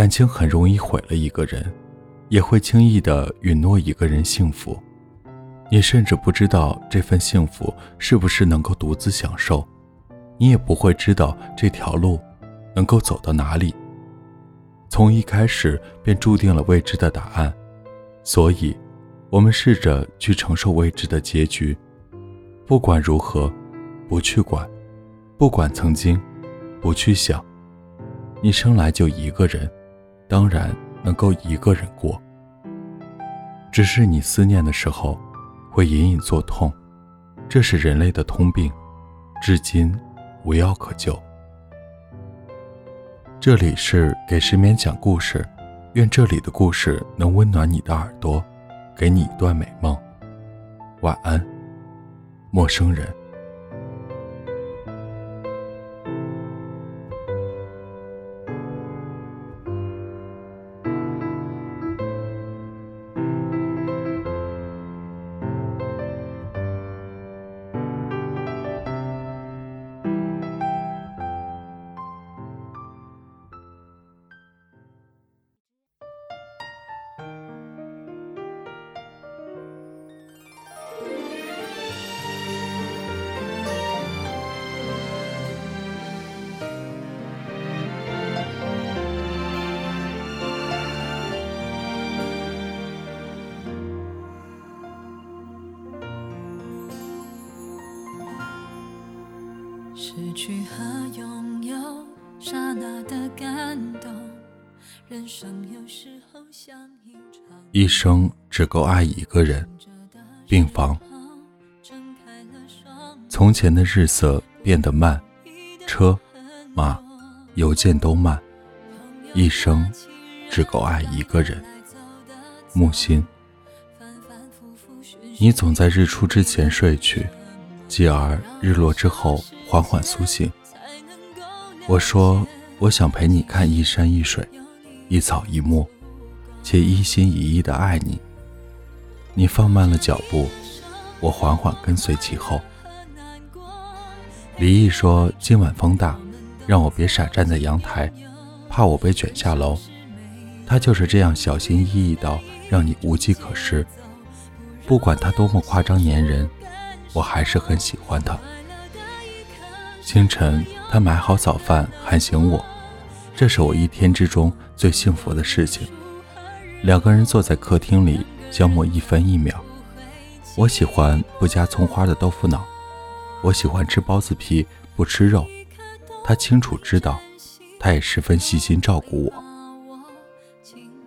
感情很容易毁了一个人，也会轻易的允诺一个人幸福。你甚至不知道这份幸福是不是能够独自享受，你也不会知道这条路能够走到哪里。从一开始便注定了未知的答案，所以，我们试着去承受未知的结局。不管如何，不去管；不管曾经，不去想。你生来就一个人，当然能够一个人过。只是你思念的时候，会隐隐作痛，这是人类的通病，至今无药可救。这里是给失眠讲故事，愿这里的故事能温暖你的耳朵，给你一段美梦。晚安，陌生人。失去和拥有，刹那的感动。人生有时候像一场一生只够爱一个人。病房。从前的日色变得慢，车马邮件都慢。一生只够爱一个人。木心。你总在日出之前睡去，继而日落之后。缓缓苏醒。我说，我想陪你看一山一水，一草一木，且一心一意的爱你。你放慢了脚步，我缓缓跟随其后。李毅说今晚风大，让我别傻站在阳台，怕我被卷下楼。他就是这样小心翼翼到让你无计可施。不管他多么夸张粘人，我还是很喜欢他。清晨，他买好早饭喊醒我，这是我一天之中最幸福的事情。两个人坐在客厅里消磨一分一秒。我喜欢不加葱花的豆腐脑，我喜欢吃包子皮不吃肉。他清楚知道，他也十分细心照顾我。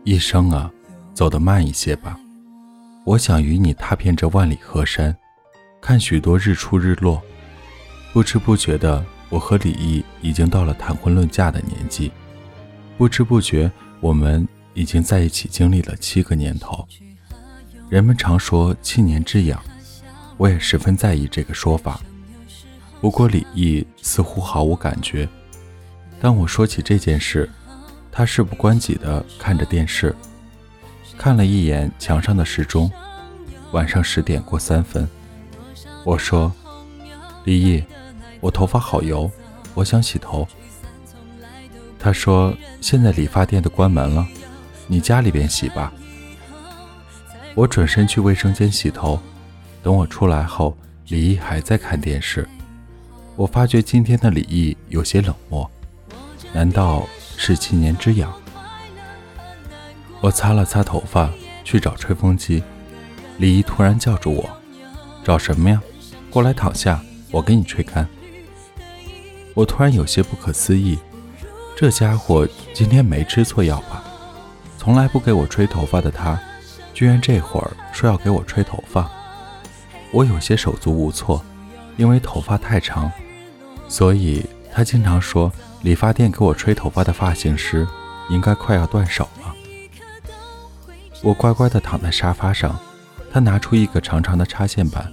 一生啊，走得慢一些吧。我想与你踏遍这万里河山，看许多日出日落。不知不觉的，我和李毅已经到了谈婚论嫁的年纪。不知不觉，我们已经在一起经历了七个年头。人们常说七年之痒，我也十分在意这个说法。不过李毅似乎毫无感觉。当我说起这件事，他事不关己地看着电视，看了一眼墙上的时钟，晚上十点过三分。我说：“李毅。”我头发好油，我想洗头。他说：“现在理发店都关门了，你家里边洗吧。”我转身去卫生间洗头。等我出来后，李毅还在看电视。我发觉今天的李毅有些冷漠，难道是七年之痒？我擦了擦头发，去找吹风机。李毅突然叫住我：“找什么呀？过来躺下，我给你吹干。”我突然有些不可思议，这家伙今天没吃错药吧？从来不给我吹头发的他，居然这会儿说要给我吹头发。我有些手足无措，因为头发太长，所以他经常说理发店给我吹头发的发型师应该快要断手了。我乖乖地躺在沙发上，他拿出一个长长的插线板，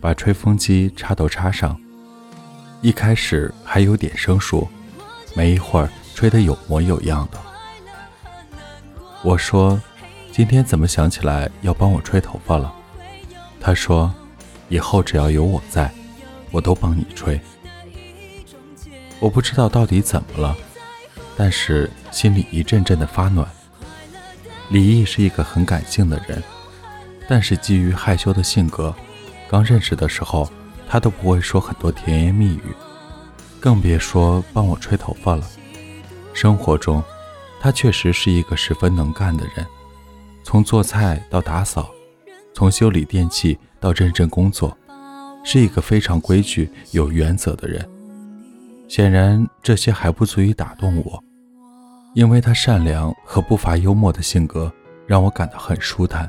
把吹风机插头插上。一开始还有点生疏，没一会儿吹得有模有样的。我说：“今天怎么想起来要帮我吹头发了？”他说：“以后只要有我在，我都帮你吹。”我不知道到底怎么了，但是心里一阵阵的发暖。李毅是一个很感性的人，但是基于害羞的性格，刚认识的时候，他都不会说很多甜言蜜语，更别说帮我吹头发了。生活中，他确实是一个十分能干的人，从做菜到打扫，从修理电器到认真工作，是一个非常规矩、有原则的人。显然，这些还不足以打动我。因为他善良和不乏幽默的性格，让我感到很舒坦。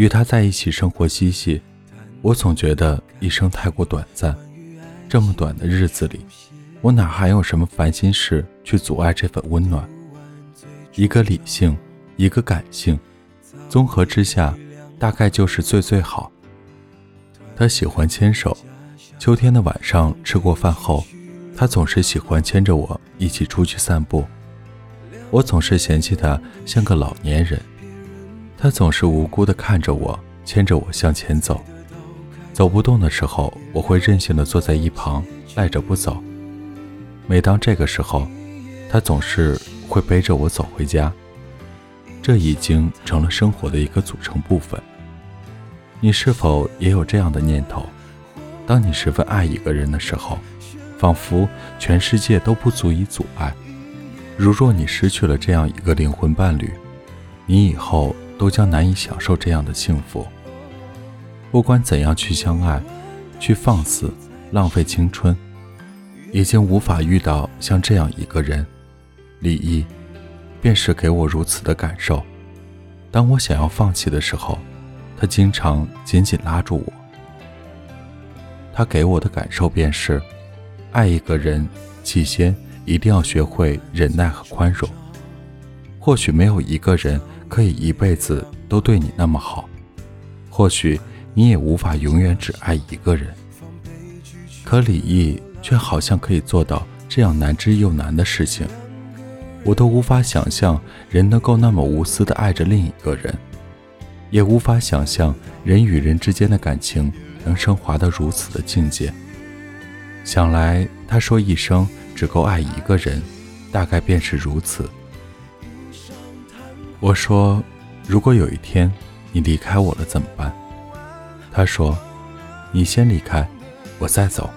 与他在一起生活嬉戏，我总觉得一生太过短暂。这么短的日子里，我哪还有什么烦心事去阻碍这份温暖？一个理性，一个感性，综合之下，大概就是最最好。他喜欢牵手，秋天的晚上吃过饭后，他总是喜欢牵着我一起出去散步。我总是嫌弃他像个老年人。他总是无辜地看着我，牵着我向前走。走不动的时候，我会任性地坐在一旁，赖着不走。每当这个时候，他总是会背着我走回家。这已经成了生活的一个组成部分。你是否也有这样的念头？当你十分爱一个人的时候，仿佛全世界都不足以阻碍。如若你失去了这样一个灵魂伴侣，你以后……都将难以享受这样的幸福。不管怎样去相爱，去放肆，浪费青春，已经无法遇到像这样一个人。李毅，便是给我如此的感受。当我想要放弃的时候，他经常紧紧拉住我。他给我的感受便是，爱一个人，起先一定要学会忍耐和宽容。或许没有一个人。可以一辈子都对你那么好，或许你也无法永远只爱一个人。可李毅却好像可以做到这样难之又难的事情，我都无法想象人能够那么无私的爱着另一个人，也无法想象人与人之间的感情能升华到如此的境界。想来他说一生只够爱一个人，大概便是如此。我说：“如果有一天你离开我了怎么办？”他说：“你先离开，我再走。”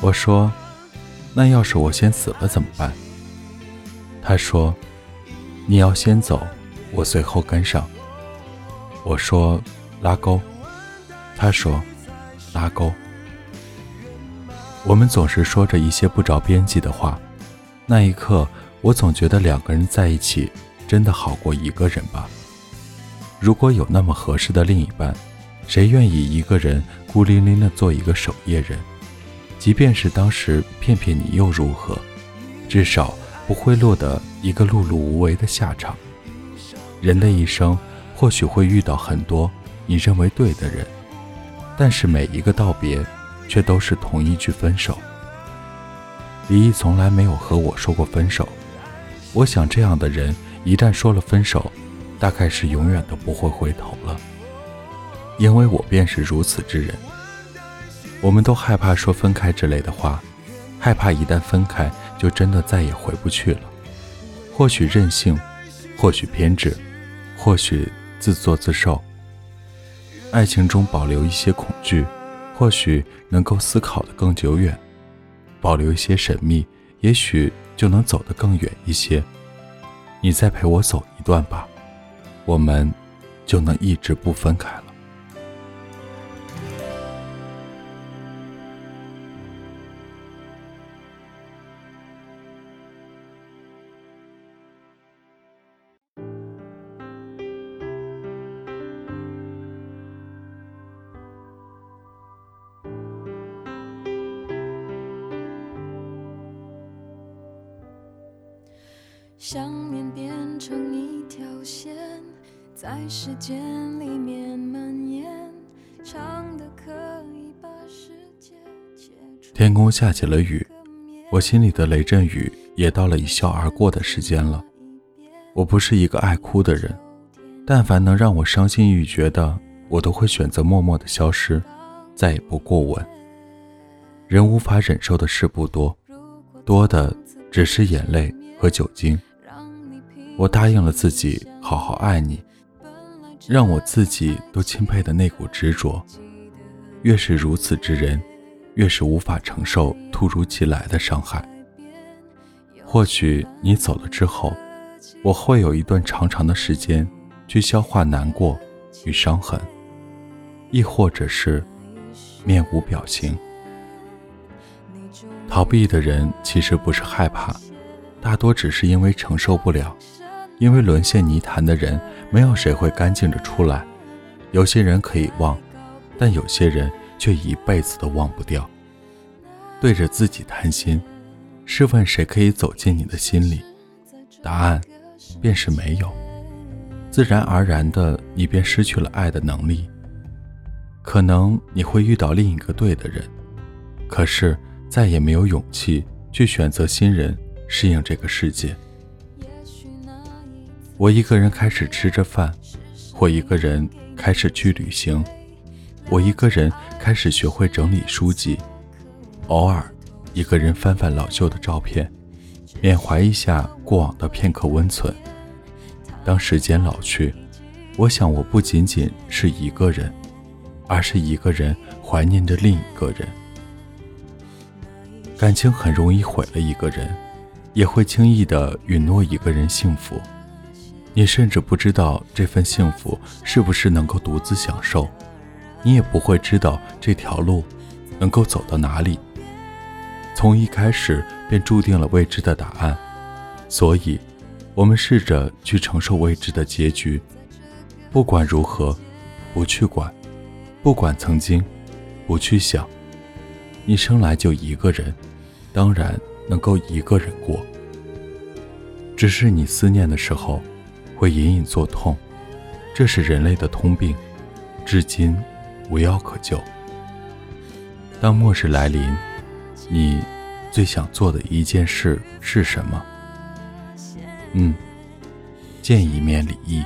我说：“那要是我先死了怎么办？”他说：“你要先走，我随后跟上。”我说：“拉钩。”他说：“拉钩。”我们总是说着一些不着边际的话，那一刻，我总觉得两个人在一起。真的好过一个人吧。如果有那么合适的另一半，谁愿意一个人孤零零的做一个守夜人？即便是当时骗骗你又如何？至少不会落得一个碌碌无为的下场。人的一生或许会遇到很多你认为对的人，但是每一个道别，却都是同一句分手。李毅从来没有和我说过分手。我想这样的人。一旦说了分手，大概是永远都不会回头了，因为我便是如此之人。我们都害怕说分开之类的话，害怕一旦分开就真的再也回不去了。或许任性，或许偏执，或许自作自受。爱情中保留一些恐惧，或许能够思考的更久远；保留一些神秘，也许就能走得更远一些。你再陪我走一段吧，我们就能一直不分开想念变成一条线，在时间里面蔓延，长的可以把世界。天空下起了雨，我心里的雷阵雨也到了一笑而过的时间了。我不是一个爱哭的人，但凡能让我伤心欲绝的，我都会选择默默的消失，再也不过问。人无法忍受的事不多，多的只是眼泪和酒精。我答应了自己好好爱你，让我自己都钦佩的那股执着。越是如此之人，越是无法承受突如其来的伤害。或许你走了之后，我会有一段长长的时间去消化难过与伤痕，亦或者是面无表情。逃避的人其实不是害怕，大多只是因为承受不了。因为沦陷泥潭的人，没有谁会干净着出来。有些人可以忘，但有些人却一辈子都忘不掉。对着自己贪心，试问谁可以走进你的心里？答案便是没有。自然而然的，你便失去了爱的能力。可能你会遇到另一个对的人，可是再也没有勇气去选择新人，适应这个世界。我一个人开始吃着饭，或一个人开始去旅行，我一个人开始学会整理书籍，偶尔一个人翻翻老旧的照片，缅怀一下过往的片刻温存。当时间老去，我想我不仅仅是一个人，而是一个人怀念着另一个人。感情很容易毁了一个人，也会轻易的允诺一个人幸福。你甚至不知道这份幸福是不是能够独自享受，你也不会知道这条路能够走到哪里。从一开始便注定了未知的答案，所以，我们试着去承受未知的结局。不管如何，不去管；不管曾经，不去想。你生来就一个人，当然能够一个人过。只是你思念的时候。会隐隐作痛，这是人类的通病，至今无药可救。当末日来临，你最想做的一件事是什么？嗯，见一面礼义。